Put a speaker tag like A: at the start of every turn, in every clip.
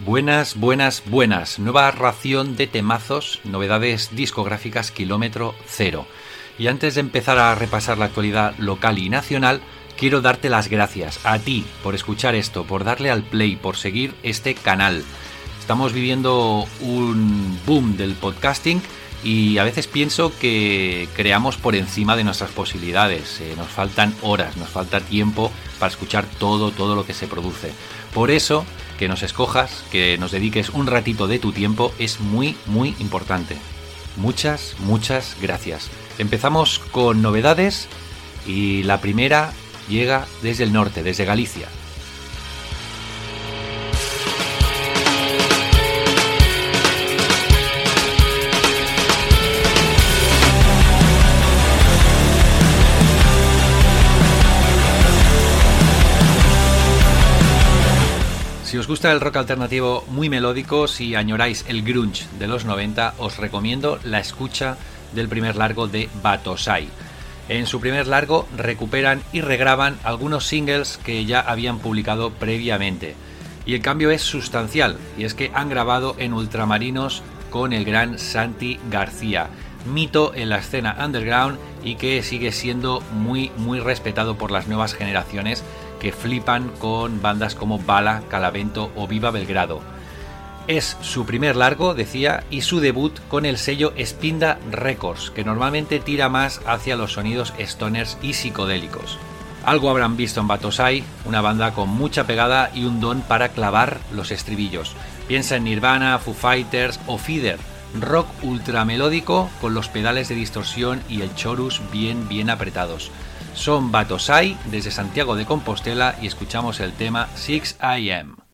A: Buenas, buenas, buenas. Nueva ración de temazos, novedades discográficas kilómetro cero. Y antes de empezar a repasar la actualidad local y nacional, quiero darte las gracias a ti por escuchar esto, por darle al play, por seguir este canal. Estamos viviendo un boom del podcasting y a veces pienso que creamos por encima de nuestras posibilidades. Eh, nos faltan horas, nos falta tiempo para escuchar todo, todo lo que se produce. Por eso que nos escojas, que nos dediques un ratito de tu tiempo es muy, muy importante. Muchas, muchas gracias. Empezamos con novedades y la primera llega desde el norte, desde Galicia. Gusta el rock alternativo muy melódico, si añoráis el grunge de los 90, os recomiendo la escucha del primer largo de Batosai. En su primer largo recuperan y regraban algunos singles que ya habían publicado previamente. Y el cambio es sustancial, y es que han grabado en ultramarinos con el gran Santi García, mito en la escena underground y que sigue siendo muy muy respetado por las nuevas generaciones que flipan con bandas como Bala, Calavento o Viva Belgrado. Es su primer largo, decía, y su debut con el sello Spinda Records, que normalmente tira más hacia los sonidos stoners y psicodélicos. Algo habrán visto en Batosai, una banda con mucha pegada y un don para clavar los estribillos. Piensa en Nirvana, Foo Fighters o Feeder, rock ultramelódico con los pedales de distorsión y el chorus bien bien apretados. Son Batosai desde Santiago de Compostela y escuchamos el tema 6 AM.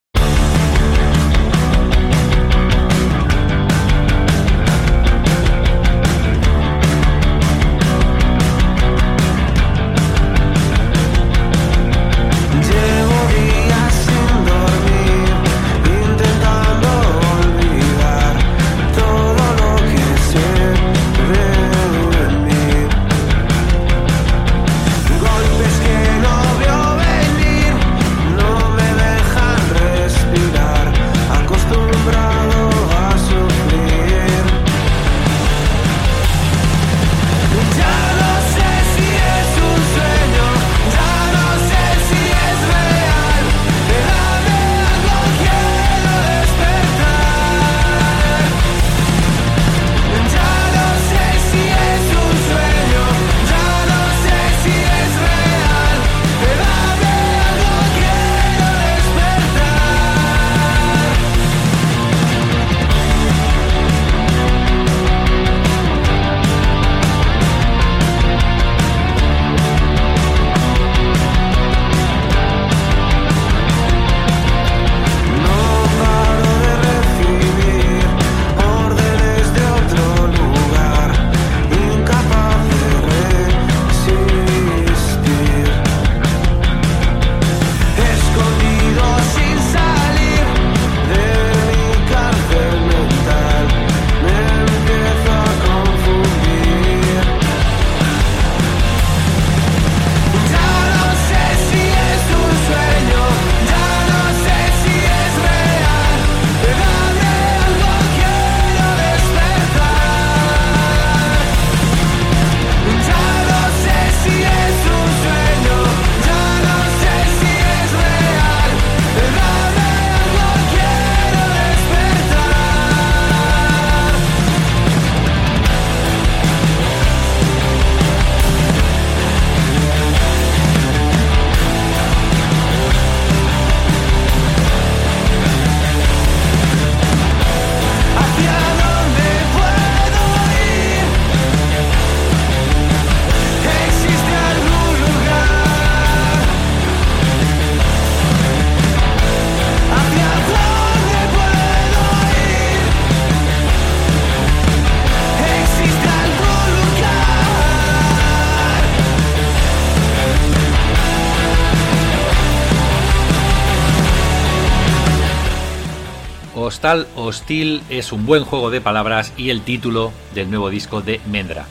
A: Hostal Hostil es un buen juego de palabras y el título del nuevo disco de Mendra.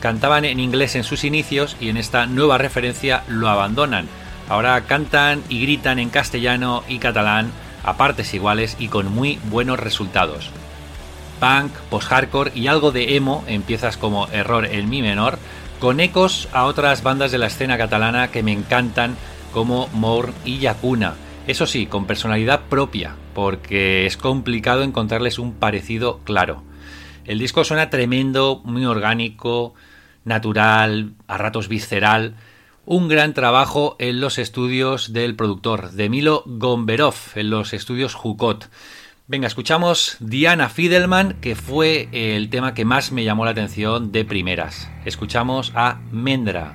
A: Cantaban en inglés en sus inicios y en esta nueva referencia lo abandonan. Ahora cantan y gritan en castellano y catalán a partes iguales y con muy buenos resultados. Punk, post-hardcore y algo de emo empiezas como error en mi menor, con ecos a otras bandas de la escena catalana que me encantan como Mourn y Yakuna. Eso sí, con personalidad propia, porque es complicado encontrarles un parecido claro. El disco suena tremendo, muy orgánico, natural, a ratos visceral. Un gran trabajo en los estudios del productor, de Milo Gomberov, en los estudios Jukot. Venga, escuchamos Diana Fidelman, que fue el tema que más me llamó la atención de primeras. Escuchamos a Mendra.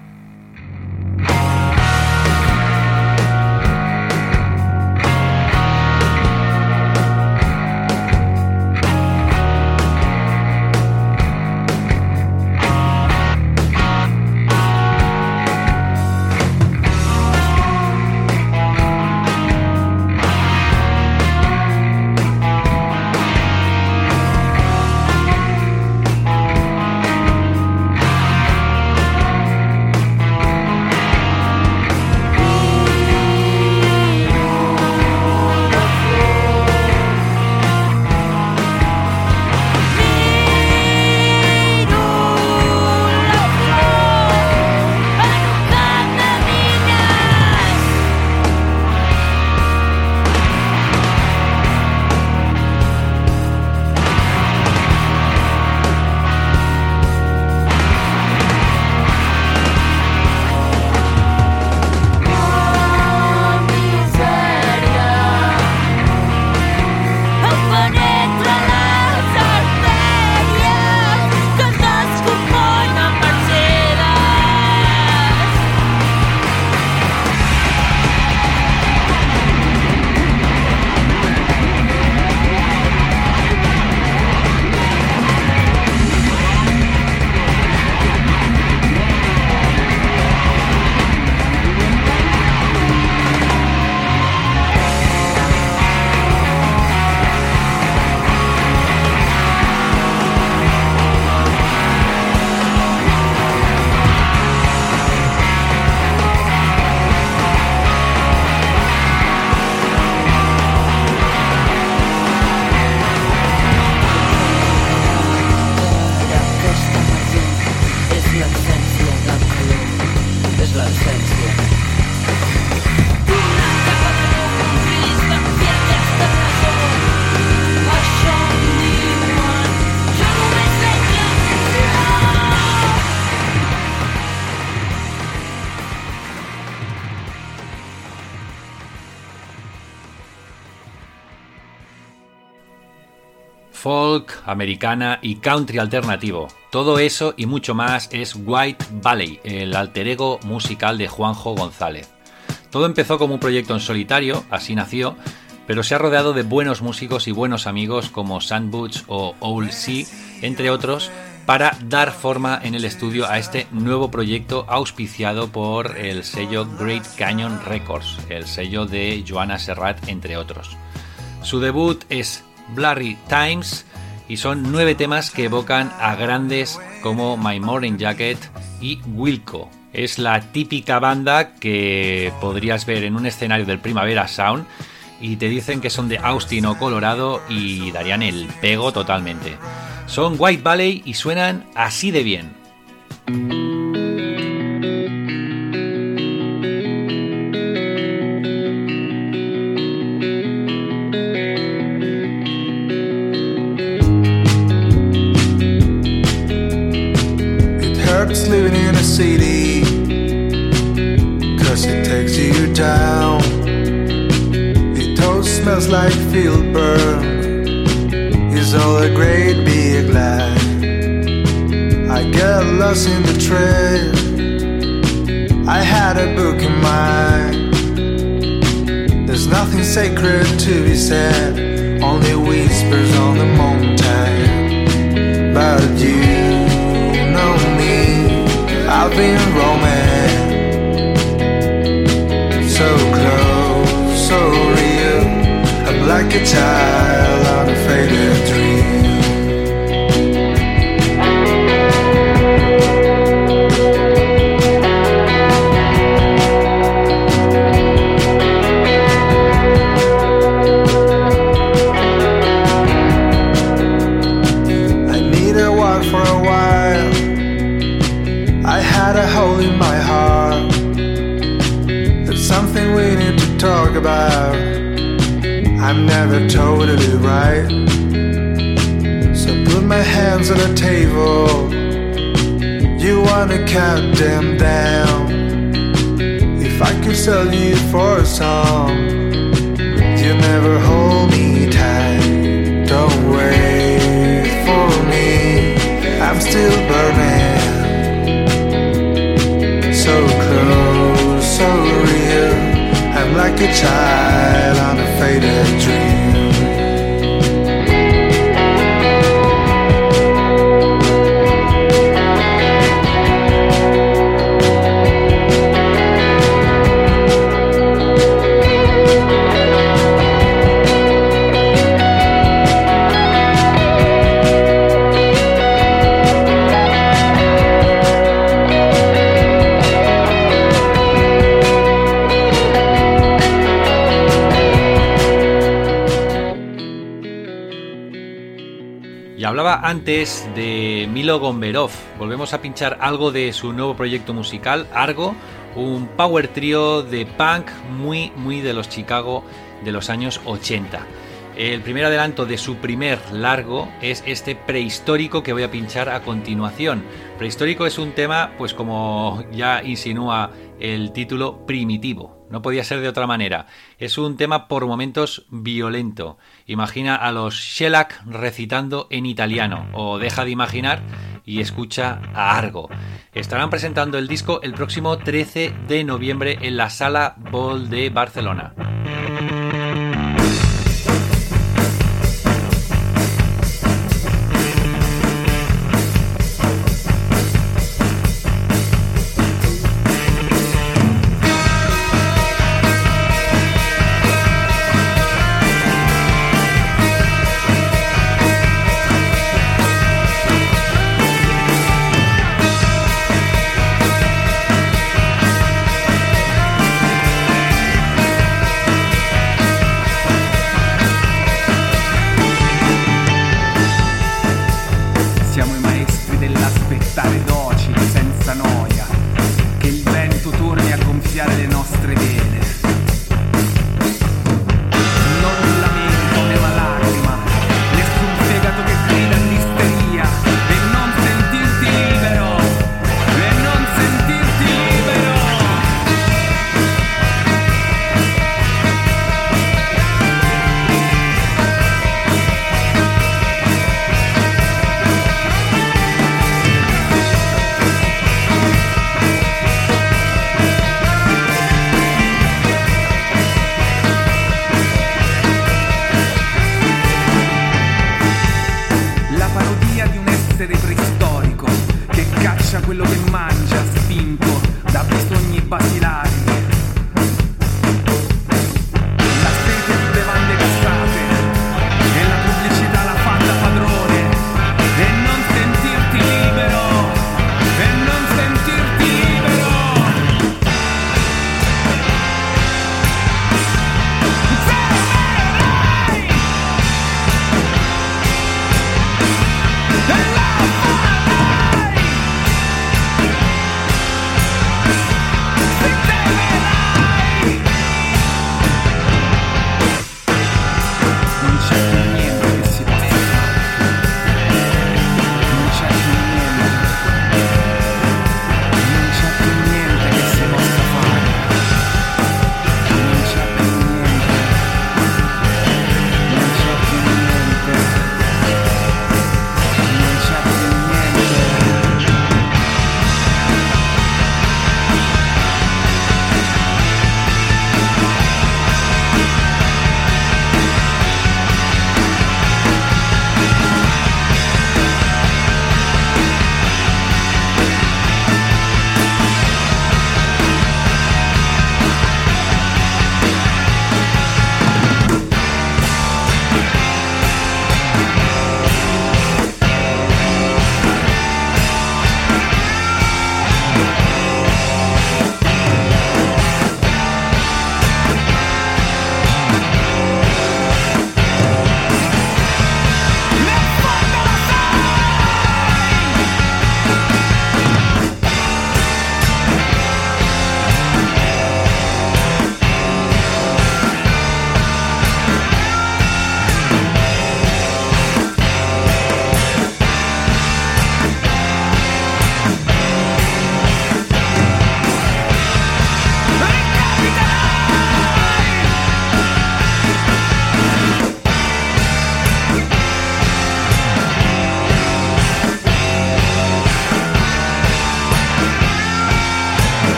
A: Americana y country alternativo. Todo eso y mucho más es White Valley, el alter ego musical de Juanjo González. Todo empezó como un proyecto en solitario, así nació, pero se ha rodeado de buenos músicos y buenos amigos como Sandbuch o Old Sea, entre otros, para dar forma en el estudio a este nuevo proyecto auspiciado por el sello Great Canyon Records, el sello de Joanna Serrat, entre otros. Su debut es Blurry Times, y son nueve temas que evocan a grandes como My Morning Jacket y Wilco. Es la típica banda que podrías ver en un escenario del Primavera Sound y te dicen que son de Austin o Colorado y darían el pego totalmente. Son White Valley y suenan así de bien. City. Cause it takes you down. It all smells like field burn. Is all a great big lie. I get lost in the trail I had a book in mind. There's nothing sacred to be said. Only whispers on the mountain. But you I've been roaming so close, so real. I'm like a child on
B: never totally right. So put my hands on the table. You wanna count them down. If I could sell you for a song, you never hold me tight. Don't wait for me. I'm still burning. Like a child on a faded dream.
A: Antes de Milo Gomberov. Volvemos a pinchar algo de su nuevo proyecto musical, Argo, un power trio de punk muy, muy de los Chicago de los años 80. El primer adelanto de su primer largo es este prehistórico que voy a pinchar a continuación. Prehistórico es un tema, pues como ya insinúa el título, primitivo. No podía ser de otra manera. Es un tema por momentos violento. Imagina a los Shellac recitando en italiano. O deja de imaginar y escucha a Argo. Estarán presentando el disco el próximo 13 de noviembre en la Sala Ball de Barcelona.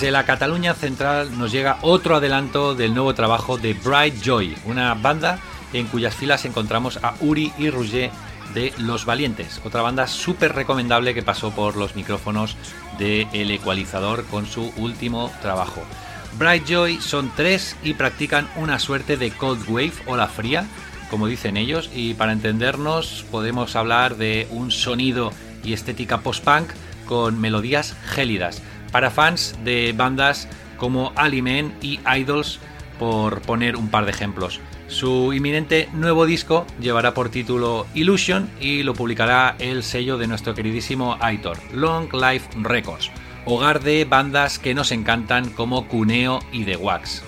A: Desde la Cataluña central nos llega otro adelanto del nuevo trabajo de Bright Joy, una banda en cuyas filas encontramos a Uri y Roger de Los Valientes, otra banda súper recomendable que pasó por los micrófonos de El Ecualizador con su último trabajo. Bright Joy son tres y practican una suerte de cold wave o la fría, como dicen ellos, y para entendernos podemos hablar de un sonido y estética post-punk con melodías gélidas, para fans de bandas como Alimen y Idols, por poner un par de ejemplos. Su inminente nuevo disco llevará por título Illusion y lo publicará el sello de nuestro queridísimo Aitor, Long Life Records, hogar de bandas que nos encantan como Cuneo y The Wax.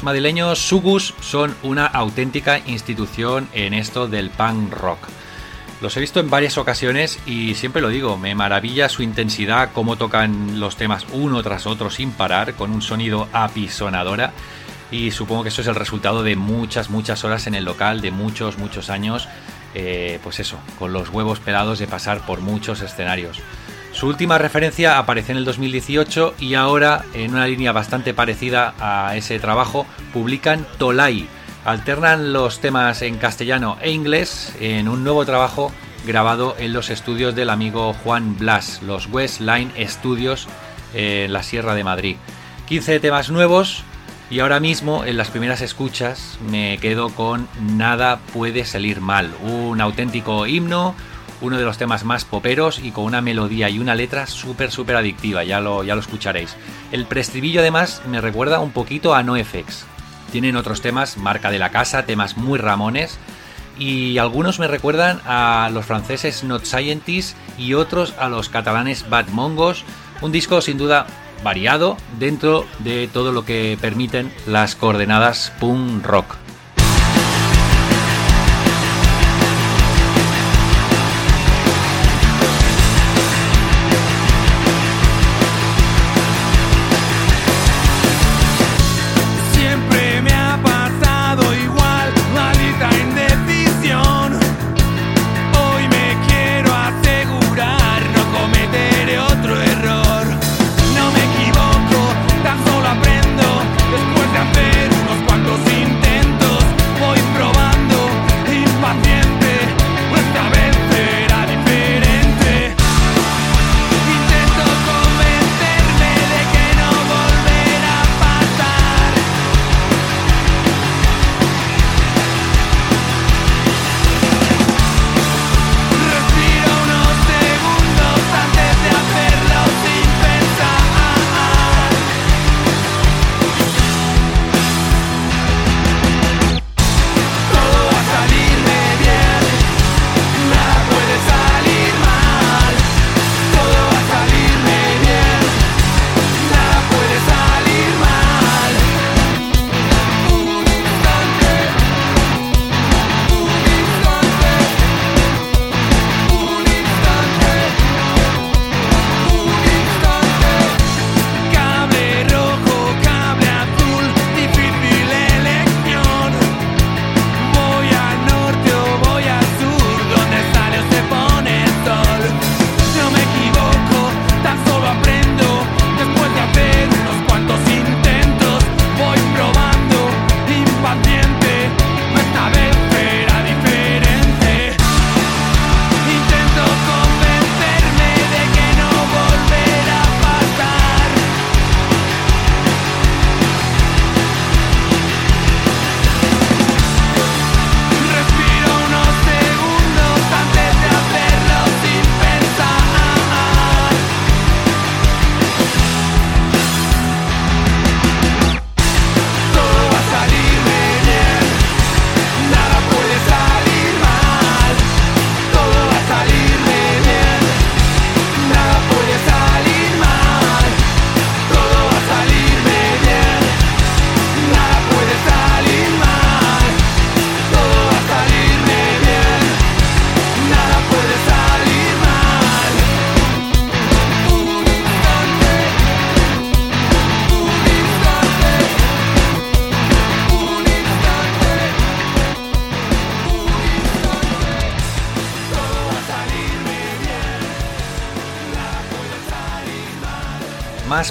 A: Los madrileños Sugus son una auténtica institución en esto del punk rock. Los he visto en varias ocasiones y siempre lo digo, me maravilla su intensidad, cómo tocan los temas uno tras otro sin parar, con un sonido apisonadora. Y supongo que eso es el resultado de muchas, muchas horas en el local, de muchos, muchos años, eh, pues eso, con los huevos pelados de pasar por muchos escenarios. Su última referencia aparece en el 2018 y ahora, en una línea bastante parecida a ese trabajo, publican Tolai, Alternan los temas en castellano e inglés en un nuevo trabajo grabado en los estudios del amigo Juan Blas, los West Line Studios en la Sierra de Madrid. 15 temas nuevos y ahora mismo en las primeras escuchas me quedo con Nada puede salir mal, un auténtico himno, uno de los temas más poperos y con una melodía y una letra súper súper adictiva, ya lo, ya lo escucharéis. El prestribillo además me recuerda un poquito a NoFX. Tienen otros temas, marca de la casa, temas muy ramones y algunos me recuerdan a los franceses Not Scientists y otros a los catalanes Bad Mongos. Un disco sin duda variado dentro de todo lo que permiten las coordenadas punk rock.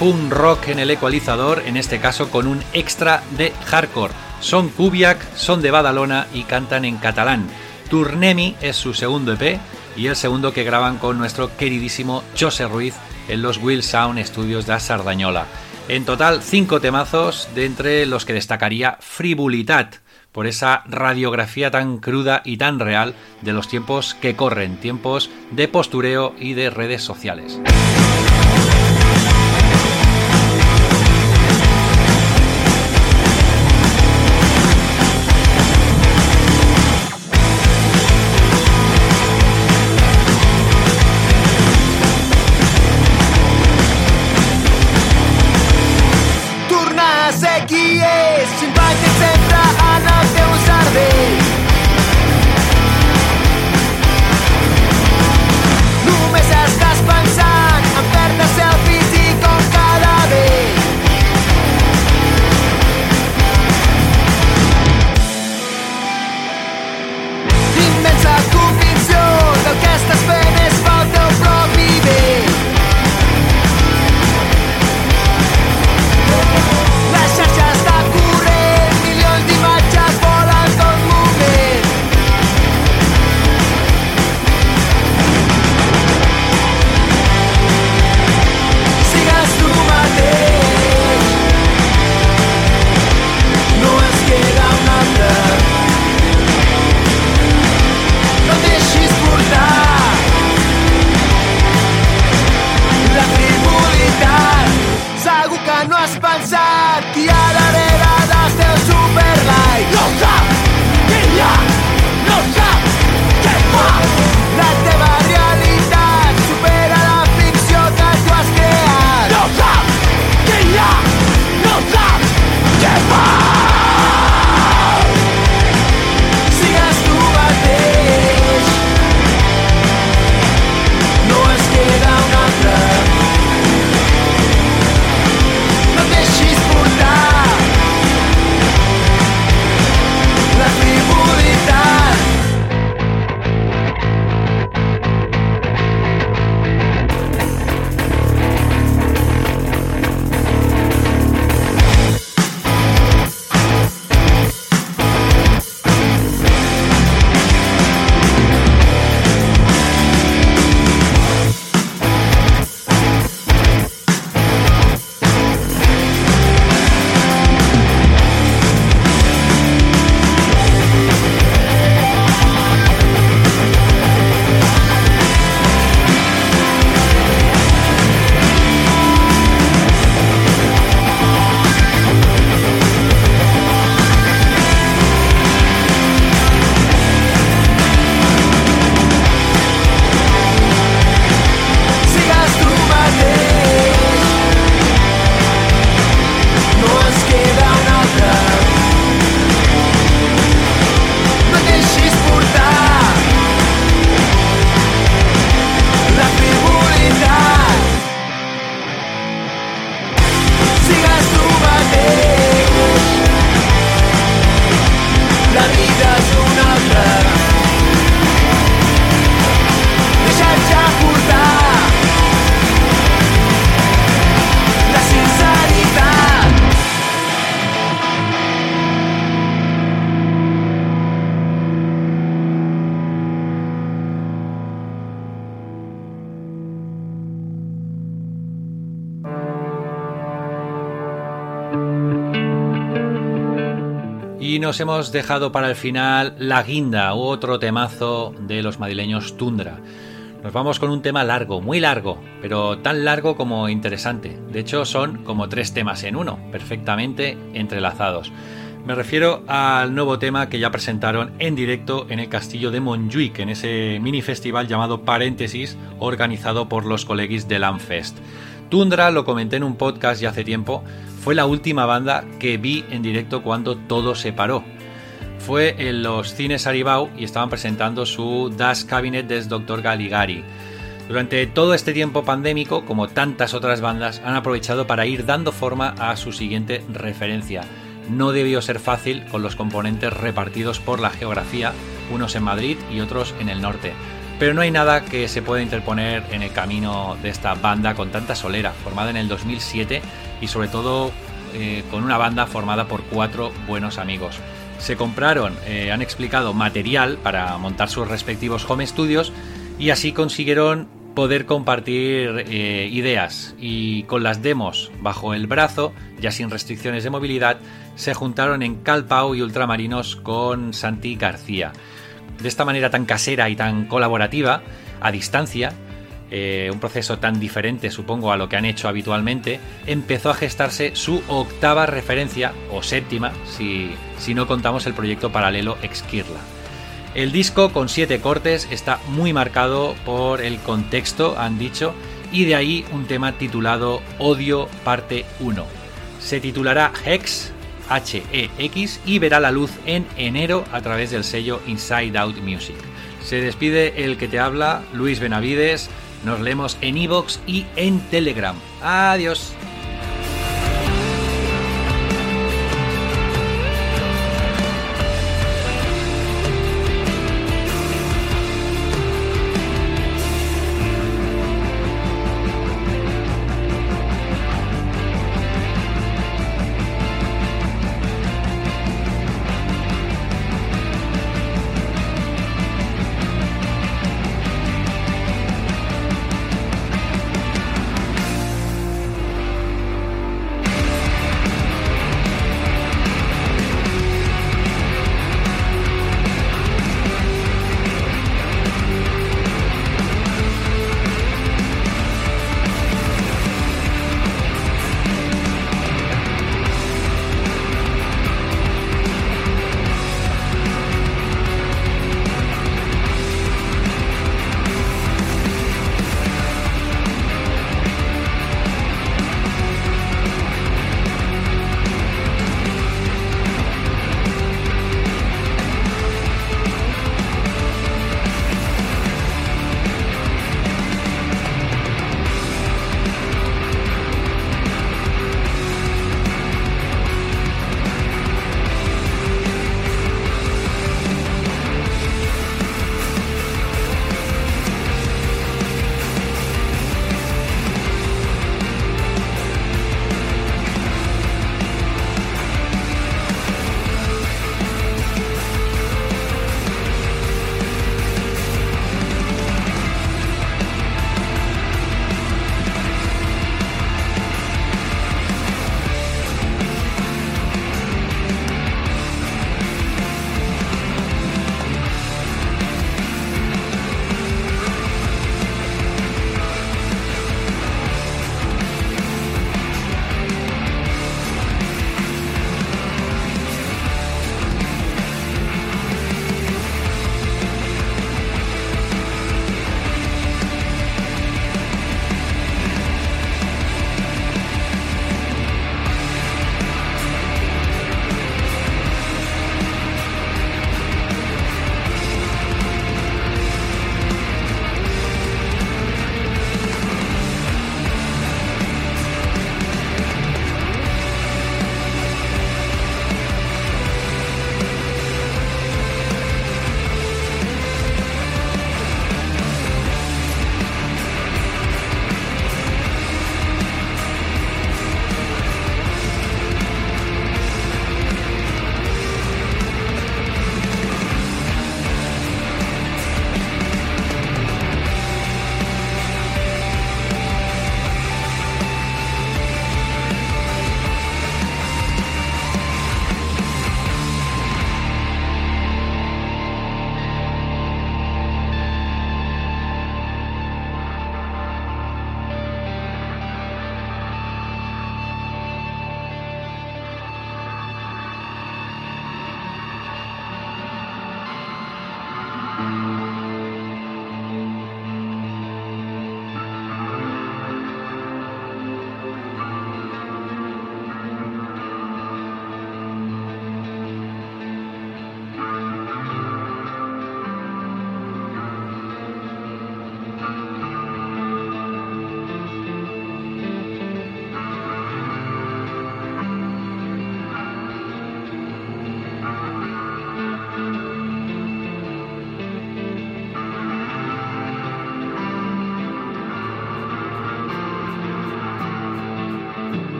A: Un rock en el ecualizador, en este caso con un extra de hardcore. Son Kubiak, son de Badalona y cantan en catalán. Turnemi es su segundo EP y el segundo que graban con nuestro queridísimo José Ruiz en los Will Sound Studios de Sardañola. En total, cinco temazos, de entre los que destacaría Fribulitat, por esa radiografía tan cruda y tan real de los tiempos que corren, tiempos de postureo y de redes sociales. Y nos hemos dejado para el final La Guinda, otro temazo de los madrileños Tundra. Nos vamos con un tema largo, muy largo, pero tan largo como interesante. De hecho, son como tres temas en uno, perfectamente entrelazados. Me refiero al nuevo tema que ya presentaron en directo en el castillo de Montjuic, en ese mini festival llamado Paréntesis, organizado por los colegis de Landfest. Tundra, lo comenté en un podcast ya hace tiempo, fue la última banda que vi en directo cuando todo se paró. Fue en los cines Aribau y estaban presentando su Das Cabinet des Dr. Galigari. Durante todo este tiempo pandémico, como tantas otras bandas, han aprovechado para ir dando forma a su siguiente referencia. No debió ser fácil con los componentes repartidos por la geografía, unos en Madrid y otros en el norte pero no hay nada que se pueda interponer en el camino de esta banda con tanta solera, formada en el 2007 y sobre todo eh, con una banda formada por cuatro buenos amigos. Se compraron, eh, han explicado, material para montar sus respectivos home studios y así consiguieron poder compartir eh, ideas y con las demos bajo el brazo, ya sin restricciones de movilidad, se juntaron en Calpau y Ultramarinos con Santi García de esta manera tan casera y tan colaborativa, a distancia, eh, un proceso tan diferente supongo a lo que han hecho habitualmente, empezó a gestarse su octava referencia, o séptima, si, si no contamos el proyecto paralelo Exkirla. El disco con siete cortes está muy marcado por el contexto, han dicho, y de ahí un tema titulado Odio parte 1. Se titulará Hex HEX y verá la luz en enero a través del sello Inside Out Music. Se despide el que te habla, Luis Benavides. Nos leemos en iVoox y en Telegram. Adiós.